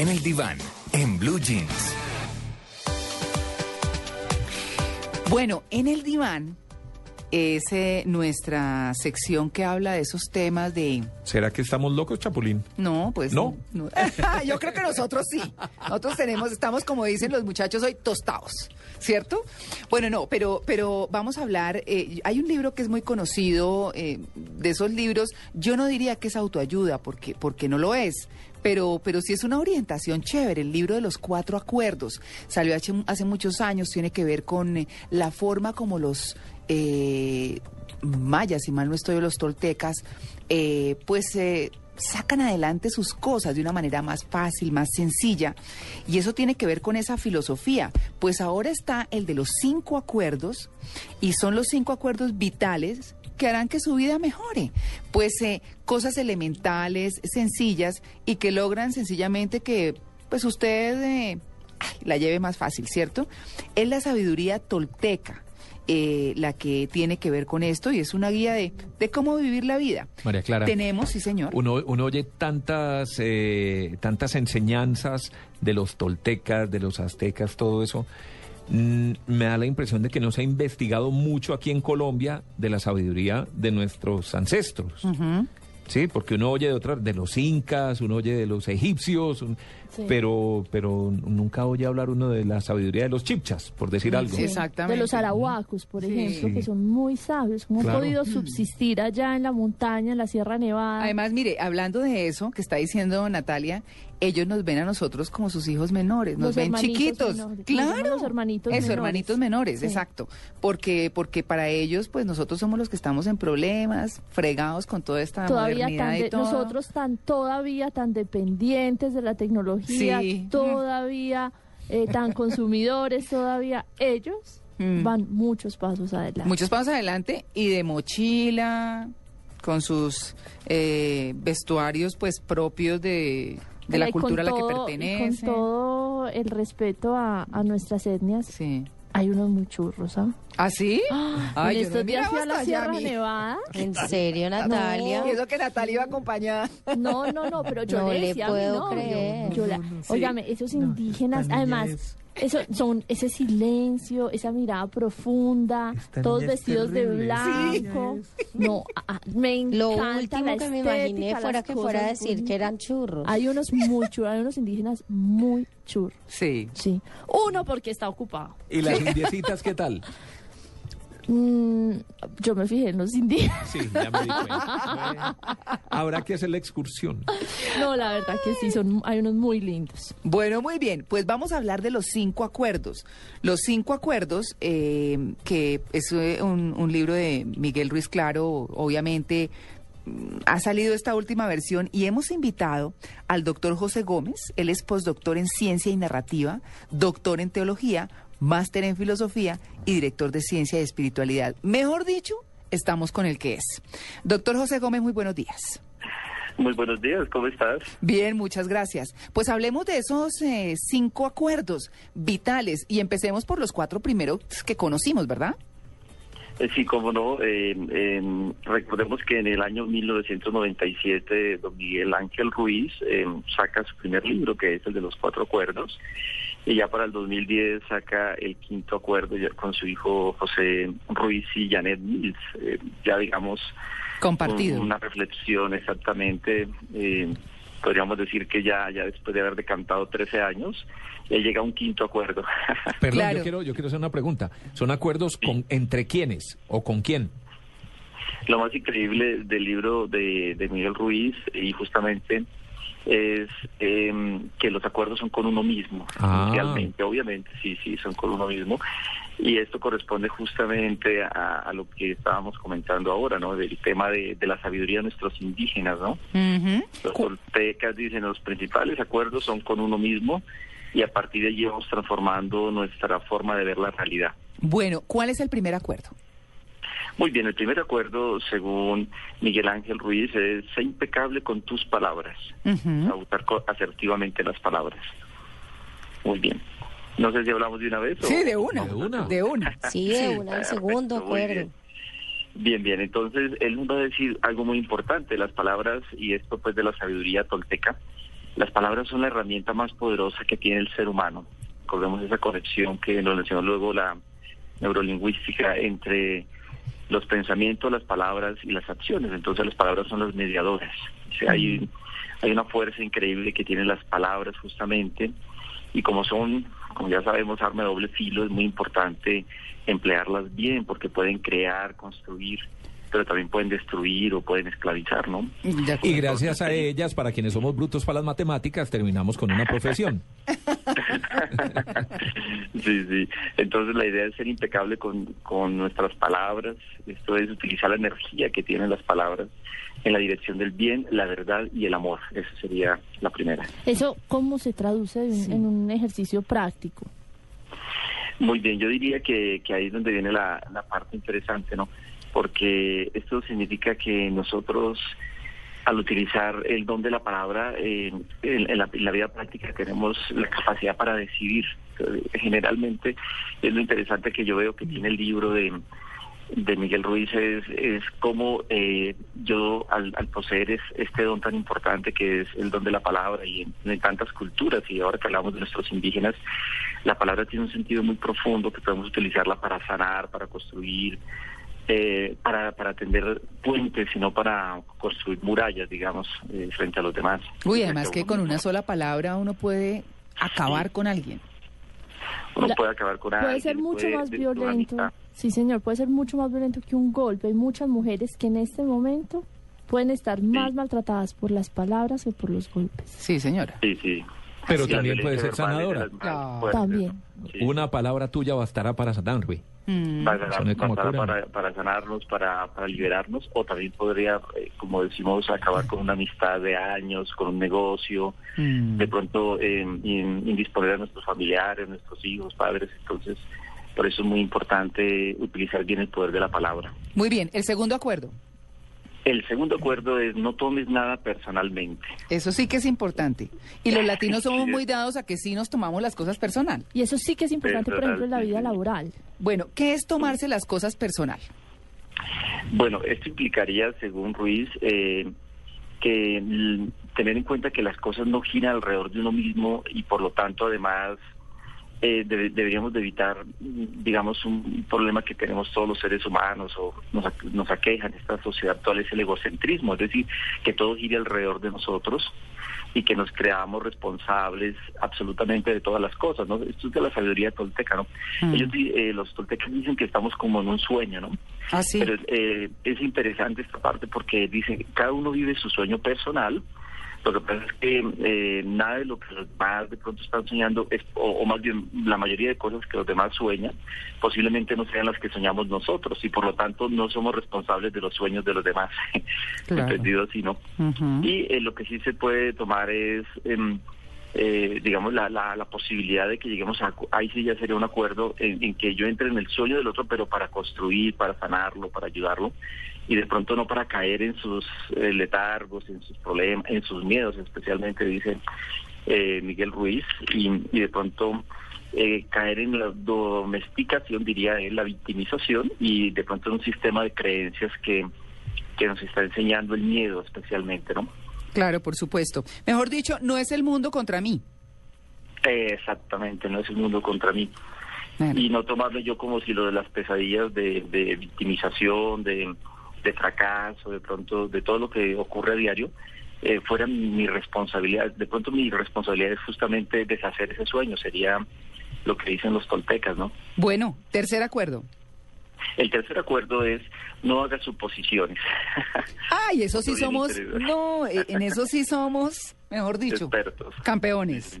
En el diván, en Blue Jeans. Bueno, en el diván es eh, nuestra sección que habla de esos temas de... ¿Será que estamos locos, Chapulín? No, pues ¿No? Yo creo que nosotros sí. Nosotros tenemos, estamos como dicen los muchachos hoy, tostados, ¿cierto? Bueno, no, pero, pero vamos a hablar, eh, hay un libro que es muy conocido, eh, de esos libros, yo no diría que es autoayuda, porque, porque no lo es, pero, pero sí es una orientación chévere. El libro de los cuatro acuerdos salió hace, hace muchos años, tiene que ver con eh, la forma como los eh, mayas, si mal no estoy, los toltecas, eh, pues eh, sacan adelante sus cosas de una manera más fácil, más sencilla. Y eso tiene que ver con esa filosofía. Pues ahora está el de los cinco acuerdos y son los cinco acuerdos vitales que harán que su vida mejore. Pues eh, cosas elementales, sencillas y que logran sencillamente que pues usted eh, la lleve más fácil, ¿cierto? Es la sabiduría tolteca. eh, la que tiene que ver con esto y es una guía de, de cómo vivir la vida. María Clara. Tenemos, sí señor. Uno, uno oye tantas, eh, tantas enseñanzas de los toltecas, de los aztecas, todo eso. Mm, me da la impresión de que no se ha investigado mucho aquí en Colombia de la sabiduría de nuestros ancestros. Sí, porque uno oye de otras, de los incas, uno oye de los egipcios, un- Sí. pero, pero nunca oye hablar uno de la sabiduría de los chipchas, por decir algo. Sí, exactamente. De los arahuacos, por Sí. ejemplo, que son muy sabios, cómo Claro. han podido subsistir allá en la montaña, en la Sierra Nevada. Además, mire, hablando de eso que está diciendo Natalia, ellos nos ven a nosotros como sus hijos menores, nos Los ven chiquitos. menores. Claro. los hermanitos Eso, menores. hermanitos menores, Sí. exacto. Porque, porque para ellos, pues nosotros somos los que estamos en problemas, fregados con toda esta todavía modernidad tan y de- todo. nosotros tan todavía tan dependientes de la tecnología, Sí. todavía eh, tan consumidores, todavía ellos Mm. van muchos pasos adelante. Muchos pasos adelante y de mochila, con sus eh, vestuarios pues propios de, de la con cultura a la que todo- y pertenece. Con todo el respeto a, a nuestras etnias, Sí. hay unos muy churros, ¿ah? ¿Ah, sí? Ay, en yo no estos días miraba fui a la hasta Sierra Nevada. ¿En serio, Natalia? Y eso que Natalia iba acompañada. No, no, no, pero yo No le le decía a mi puedo novio, creer. yo la- óigame, esos indígenas, además, eso son ese silencio, esa mirada profunda, todos vestidos de blanco. No, a- a- me encanta Lo la último que me estética, imaginé las fuera que fuera a cosas decir que bonitas. eran churros. Hay unos muy churros, hay unos indígenas muy churros, Sí. sí. Uno porque está ocupado. ¿Y las indiecitas qué tal? Mm, yo me fijé en los indígenas. Sí, ya me di cuenta. Bueno, habrá que hacer la excursión. No, la verdad que sí, son, hay unos muy lindos. Bueno, muy bien. Pues vamos a hablar de los cinco acuerdos. Los cinco acuerdos, eh, que es eh, un, un libro de Miguel Ruiz Claro, obviamente mm, ha salido esta última versión y hemos invitado al doctor José Gómez. Él es postdoctor en ciencia y narrativa, doctor en teología, máster en filosofía y director de ciencia y espiritualidad. Mejor dicho, estamos con el que es. Doctor José Gómez, muy buenos días. Muy buenos días, ¿cómo estás? Bien, muchas gracias. Pues hablemos de esos eh, cinco acuerdos vitales y empecemos por los cuatro primeros que conocimos, ¿verdad? Eh, sí, cómo no. eh, eh, recordemos que en el año 1997 don Miguel Ángel Ruiz eh, saca su primer libro, que es el de los cuatro acuerdos, y ya para el 2010 saca el quinto acuerdo ya con su hijo José Ruiz y Janet Mills. eh, ya digamos Compartido. un- una reflexión exactamente. eh, podríamos decir que ya, ya después de haber decantado 13 años, ya llega un quinto acuerdo. Perdón, Claro. yo, quiero, yo quiero hacer una pregunta. ¿Son acuerdos con, entre quiénes o con quién? Lo más increíble del libro de, de Miguel Ruiz y justamente es em, que los acuerdos son con uno mismo, Ah. inicialmente, obviamente, sí, sí, son con uno mismo. Y esto corresponde justamente a, a lo que estábamos comentando ahora, ¿no? Del tema de, de la sabiduría de nuestros indígenas, ¿no? Ujú. Los toltecas dicen los principales acuerdos son con uno mismo y a partir de allí vamos transformando nuestra forma de ver la realidad. Bueno, ¿cuál es el primer acuerdo? Muy bien, el primer acuerdo, según Miguel Ángel Ruiz, es ser impecable con tus palabras, Ujú. a usar asertivamente las palabras. Muy bien. No sé si hablamos de una vez o... Sí, de una. De una. De una. Sí, de una, el segundo acuerdo. bien. Bien, bien. Entonces, él nos va a decir algo muy importante, las palabras, y esto pues de la sabiduría tolteca, las palabras son la herramienta más poderosa que tiene el ser humano. Recordemos esa conexión que nos mencionó luego la neurolingüística entre los pensamientos, las palabras y las acciones. Entonces las palabras son las mediadoras. O sea, hay, hay una fuerza increíble que tienen las palabras justamente y como son, como ya sabemos, arma de doble filo, es muy importante emplearlas bien porque pueden crear, construir, pero también pueden destruir o pueden esclavizar, ¿no? Y gracias a ellas, para quienes somos brutos para las matemáticas, terminamos con una profesión. sí, sí. Entonces la idea es ser impecable con, con nuestras palabras. Esto es utilizar la energía que tienen las palabras en la dirección del bien, la verdad y el amor. Esa sería la primera. ¿Eso cómo se traduce en, en un ejercicio práctico? Muy bien, yo diría que, que ahí es donde viene la, la parte interesante, ¿no? Porque esto significa que nosotros al utilizar el don de la palabra en, la, vida práctica tenemos la capacidad para decidir. Generalmente es lo interesante que yo veo que tiene el libro de, de Miguel Ruiz es, es cómo eh, yo al, al, poseer es, este don tan importante que es el don de la palabra y en, tantas culturas y ahora que hablamos de nuestros indígenas, la palabra tiene un sentido muy profundo que podemos utilizarla para sanar, para construir, eh, para, para atender puentes, sino para construir murallas, digamos, eh, frente a los demás. Uy, además que con una sola palabra uno puede acabar sí. con alguien. Uno la, puede acabar con puede alguien. Ser mucho puede ser mucho más violento. Sí, señor, puede ser mucho más violento que un golpe. Hay muchas mujeres que en este momento pueden estar sí. más maltratadas por las palabras que por los golpes. Sí, señora. Sí, sí. Pero sí, también puede ser sanadora. No. También. Sí. Una palabra tuya bastará para sanar, güey. Mm. Bastará, bastará para, para, sanarnos, para, para, liberarnos, o también podría, eh, como decimos, acabar con una amistad de años, con un negocio, mm. de pronto eh, indisponer a nuestros familiares, nuestros hijos, padres. Entonces, por eso es muy importante utilizar bien el poder de la palabra. Muy bien, el segundo acuerdo. El segundo acuerdo es no tomes nada personalmente. Eso sí que es importante. Y los latinos somos muy dados a que sí nos tomamos las cosas personal. Y eso sí que es importante, personal, por ejemplo, en la vida laboral. Bueno, ¿qué es tomarse las cosas personal? Bueno, esto implicaría, según Ruiz, eh, que tener en cuenta que las cosas no giran alrededor de uno mismo y por lo tanto además eh, de, deberíamos de evitar, digamos, un problema que tenemos todos los seres humanos o nos, nos aqueja en esta sociedad actual es el egocentrismo, es decir, que todo gire alrededor de nosotros y que nos creamos responsables absolutamente de todas las cosas, ¿no? Esto es de la sabiduría tolteca, ¿no? Mm. Ellos, eh, los toltecas dicen que estamos como en un sueño, ¿no? Ah, sí. Pero eh, es interesante esta parte porque dicen que cada uno vive su sueño personal, lo que pasa es que eh, nada de lo que los demás de pronto están soñando, es, o, o, más bien la mayoría de cosas que los demás sueñan, posiblemente no sean las que soñamos nosotros y por lo tanto no somos responsables de los sueños de los demás, claro. entendido así, ¿no? Uh -huh. Y eh, lo que sí se puede tomar es... Eh, digamos, la, la, la, posibilidad de que lleguemos a, ahí sí ya sería un acuerdo en, que yo entre en el sueño del otro, pero para construir, para sanarlo, para ayudarlo, y de pronto no para caer en sus eh, letargos, en sus problemas, en sus miedos, especialmente, dice eh, Miguel Ruiz, y, de pronto eh, caer en la domesticación, diría él, la victimización, y de pronto un sistema de creencias que, que nos está enseñando el miedo especialmente, ¿no? Claro, por supuesto. Mejor dicho, no es el mundo contra mí. Exactamente, no es el mundo contra mí. Bueno. Y no tomarlo yo como si lo de las pesadillas de, de victimización, de, de, fracaso, de pronto, de todo lo que ocurre a diario, eh, fuera mi responsabilidad. De pronto mi responsabilidad es justamente deshacer ese sueño, sería lo que dicen los toltecas, ¿no? Bueno, tercer acuerdo. El tercer acuerdo es no haga suposiciones. Ay, eso sí somos, no, en eso sí somos, mejor dicho, expertos, campeones.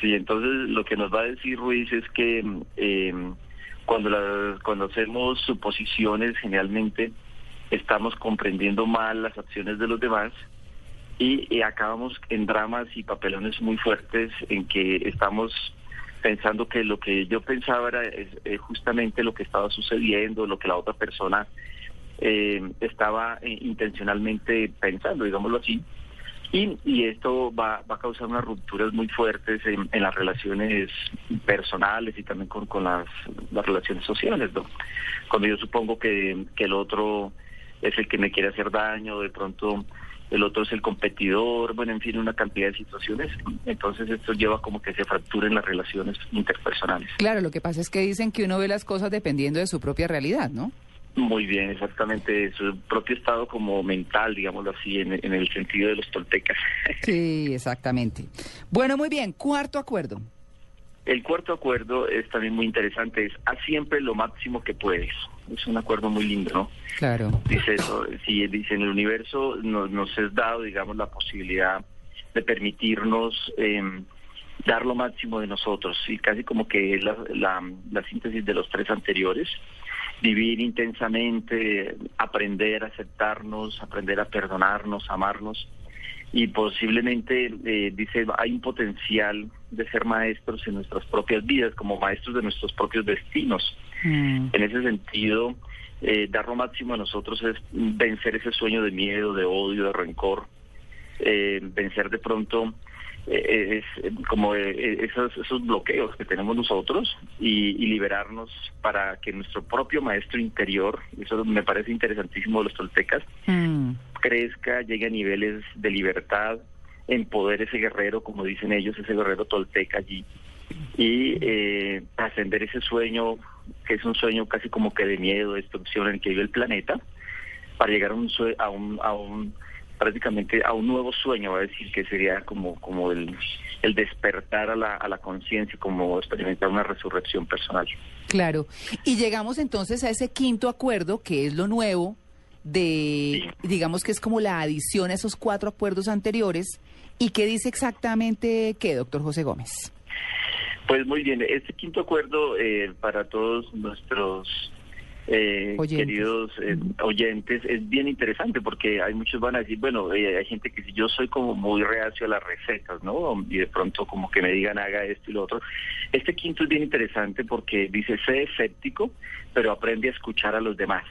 Sí, entonces lo que nos va a decir Ruiz es que eh, cuando la, cuando hacemos suposiciones generalmente estamos comprendiendo mal las acciones de los demás y, y acabamos en dramas y papelones muy fuertes en que estamos pensando que lo que yo pensaba era eh, justamente lo que estaba sucediendo, lo que la otra persona eh, estaba eh, intencionalmente pensando, digámoslo así. Y, y esto va, va, a causar unas rupturas muy fuertes en, las relaciones personales y también con, con las, las, relaciones sociales. ¿no? Cuando yo supongo que, que el otro es el que me quiere hacer daño, de pronto el otro es el competidor, bueno, en fin, una cantidad de situaciones. Entonces esto lleva como que se fracturen las relaciones interpersonales. Claro, lo que pasa es que dicen que uno ve las cosas dependiendo de su propia realidad, ¿no? Muy bien, exactamente, su propio estado como mental, digámoslo así, en, en el sentido de los toltecas. Sí, exactamente. Bueno, muy bien, cuarto acuerdo. El cuarto acuerdo es también muy interesante, es haz siempre lo máximo que puedes. Es un acuerdo muy lindo, ¿no? Claro. Dice eso, sí, dice en el universo nos, nos es dado, digamos, la posibilidad de permitirnos eh, dar lo máximo de nosotros, y casi como que es la, la, la síntesis de los tres anteriores, vivir intensamente, aprender a aceptarnos, aprender a perdonarnos, amarnos y posiblemente, eh, dice, hay un potencial de ser maestros en nuestras propias vidas, como maestros de nuestros propios destinos. Mm. En ese sentido, eh, dar lo máximo a nosotros es vencer ese sueño de miedo, de odio, de rencor, eh, vencer de pronto eh, es eh, como esos, esos bloqueos que tenemos nosotros y, y liberarnos para que nuestro propio maestro interior, eso me parece interesantísimo de los toltecas, Mm. crezca, llegue a niveles de libertad, empoder ese guerrero, como dicen ellos, ese guerrero tolteca allí, y eh, trascender ese sueño, que es un sueño casi como que de miedo, de destrucción en el que vive el planeta, para llegar a un, sue- a un, a un prácticamente a un nuevo sueño, va a decir que sería como, como el, el despertar a la, a la conciencia, como experimentar una resurrección personal. Claro. Y llegamos entonces a ese quinto acuerdo, que es lo nuevo, de, digamos que es como la adición a esos cuatro acuerdos anteriores. ¿Y qué dice exactamente qué, doctor José Gómez? Pues muy bien, este quinto acuerdo eh, para todos nuestros eh, Oyentes. queridos eh, oyentes es bien interesante porque hay muchos van a decir, bueno, eh, hay gente que si yo soy como muy reacio a las recetas, ¿no? Y de pronto como que me digan haga esto y lo otro. Este quinto es bien interesante porque dice, sé escéptico, pero aprende a escuchar a los demás.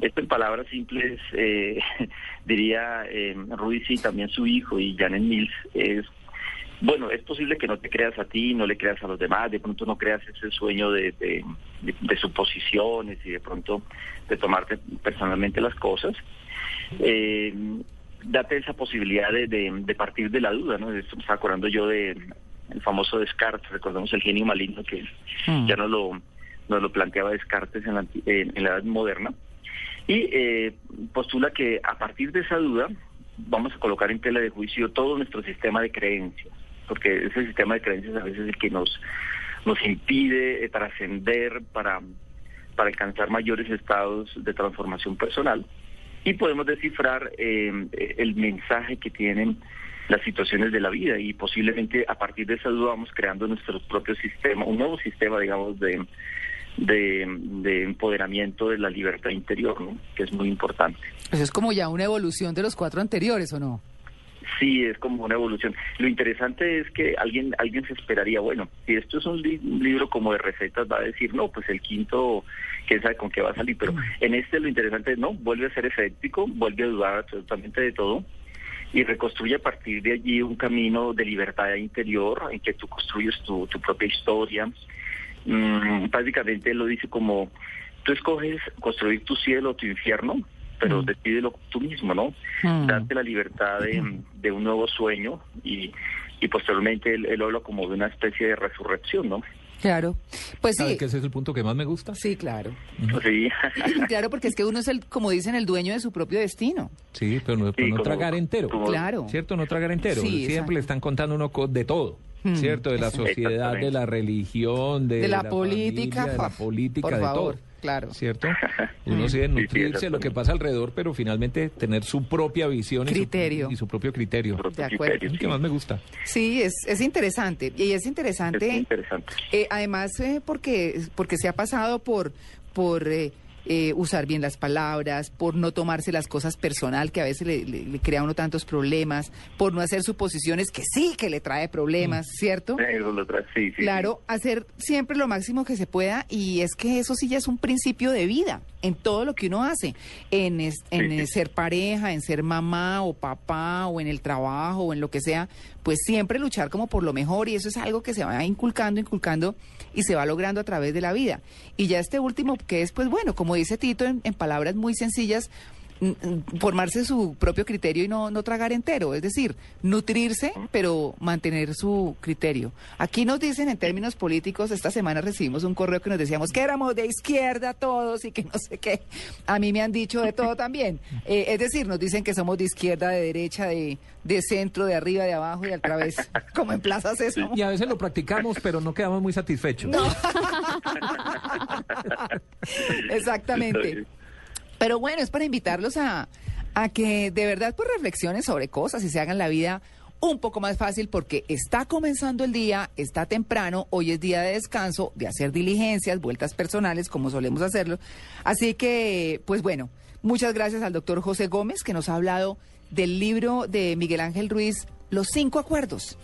Esto en palabras simples, eh, diría eh, Ruiz y también su hijo y Janet Mills, es, bueno, es posible que no te creas a ti, no le creas a los demás, de pronto no creas ese sueño de, de, de- de suposiciones y de pronto de tomarte personalmente las cosas. Eh, date esa posibilidad de, de, de partir de la duda, ¿no? Esto me estaba acordando yo de el famoso Descartes, recordamos el genio maligno que Mm. ya nos lo, nos lo planteaba Descartes en la, en la Edad Moderna, y eh, postula que a partir de esa duda vamos a colocar en tela de juicio todo nuestro sistema de creencias, porque ese sistema de creencias a veces es el que nos, nos impide eh, trascender para, para alcanzar mayores estados de transformación personal y podemos descifrar eh, el mensaje que tienen las situaciones de la vida y posiblemente a partir de esa duda vamos creando nuestro propio sistema, un nuevo sistema, digamos, de, de, de empoderamiento de la libertad interior, ¿no? que es muy importante. Eso es como ya una evolución de los cuatro anteriores, ¿o no? Sí, es como una evolución. Lo interesante es que alguien alguien se esperaría, bueno, si esto es un, li- un libro como de recetas, va a decir, no, pues el quinto, quién sabe con qué va a salir, pero en este lo interesante es, no, vuelve a ser escéptico, vuelve a dudar absolutamente de todo y reconstruye a partir de allí un camino de libertad interior en que tú construyes tu, tu propia historia. Mm, básicamente él lo dice como, tú escoges construir tu cielo o tu infierno, pero Mm. decídelo tú mismo, ¿no? Mm. darte la libertad de, de un nuevo sueño y, y posteriormente él, él habla como de una especie de resurrección, ¿no? Claro. Pues ¿Sabe sí. que ese es el punto que más me gusta? Sí, claro. Sí, Claro, porque es que uno es el, como dicen, el dueño de su propio destino. Sí, pero no, pero Sí, no como- tragar entero. como- Claro. ¿Cierto? No tragar entero. Sí, Siempre exacto. le están contando uno de todo. Hmm, ¿Cierto? De la sociedad, de la religión, de, De la política, familia, de la política, por de favor, todo. Claro. ¿Cierto? Uno sí Sí, sí, nutrirse de lo que pasa alrededor, pero finalmente tener su propia visión y su- Criterio. Y, su, propio criterio. De acuerdo. Es criterio, el que sí. más me gusta. Sí, es, es interesante. Y es Es interesante, muy interesante. eh, además, eh, porque, porque se ha pasado por, por eh, eh, usar bien las palabras, por no tomarse las cosas personal, que a veces le, le- le crea uno tantos problemas, por no hacer suposiciones que sí que le trae problemas, ¿cierto? Eso lo trae, sí, sí, Claro, hacer siempre lo máximo que se pueda y es que eso sí ya es un principio de vida en todo lo que uno hace, en, es- en Sí, sí. ser pareja, en ser mamá o papá o en el trabajo o en lo que sea, pues siempre luchar como por lo mejor y eso es algo que se va inculcando, inculcando y se va logrando a través de la vida. Y ya este último que es, pues bueno, como dice Tito en, en palabras muy sencillas, formarse su propio criterio y no, no tragar entero, es decir, nutrirse, pero mantener su criterio. Aquí nos dicen en términos políticos, esta semana recibimos un correo que nos decíamos que éramos de izquierda todos y que no sé qué. A mí me han dicho de todo también. Eh, es decir, nos dicen que somos de izquierda, de derecha, de, de centro, de arriba, de abajo y al través, como en Plaza Sésamo. Y a veces lo practicamos, pero no quedamos muy satisfechos. Exactamente. Pero bueno, es para invitarlos a, a que de verdad pues reflexionen sobre cosas y se hagan la vida un poco más fácil porque está comenzando el día, está temprano, hoy es día de descanso, de hacer diligencias, vueltas personales, como solemos hacerlo. Así que, pues bueno, muchas gracias al doctor José Gómez que nos ha hablado del libro de Miguel Ángel Ruiz, Los Cinco Acuerdos,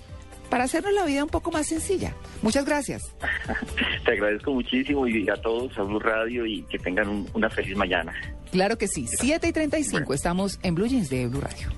para hacernos la vida un poco más sencilla. Muchas gracias. Te agradezco muchísimo y a todos a Blue Radio y que tengan un- una feliz mañana. Claro que sí, 7 y 35, estamos en Blue Jeans de Blue Radio.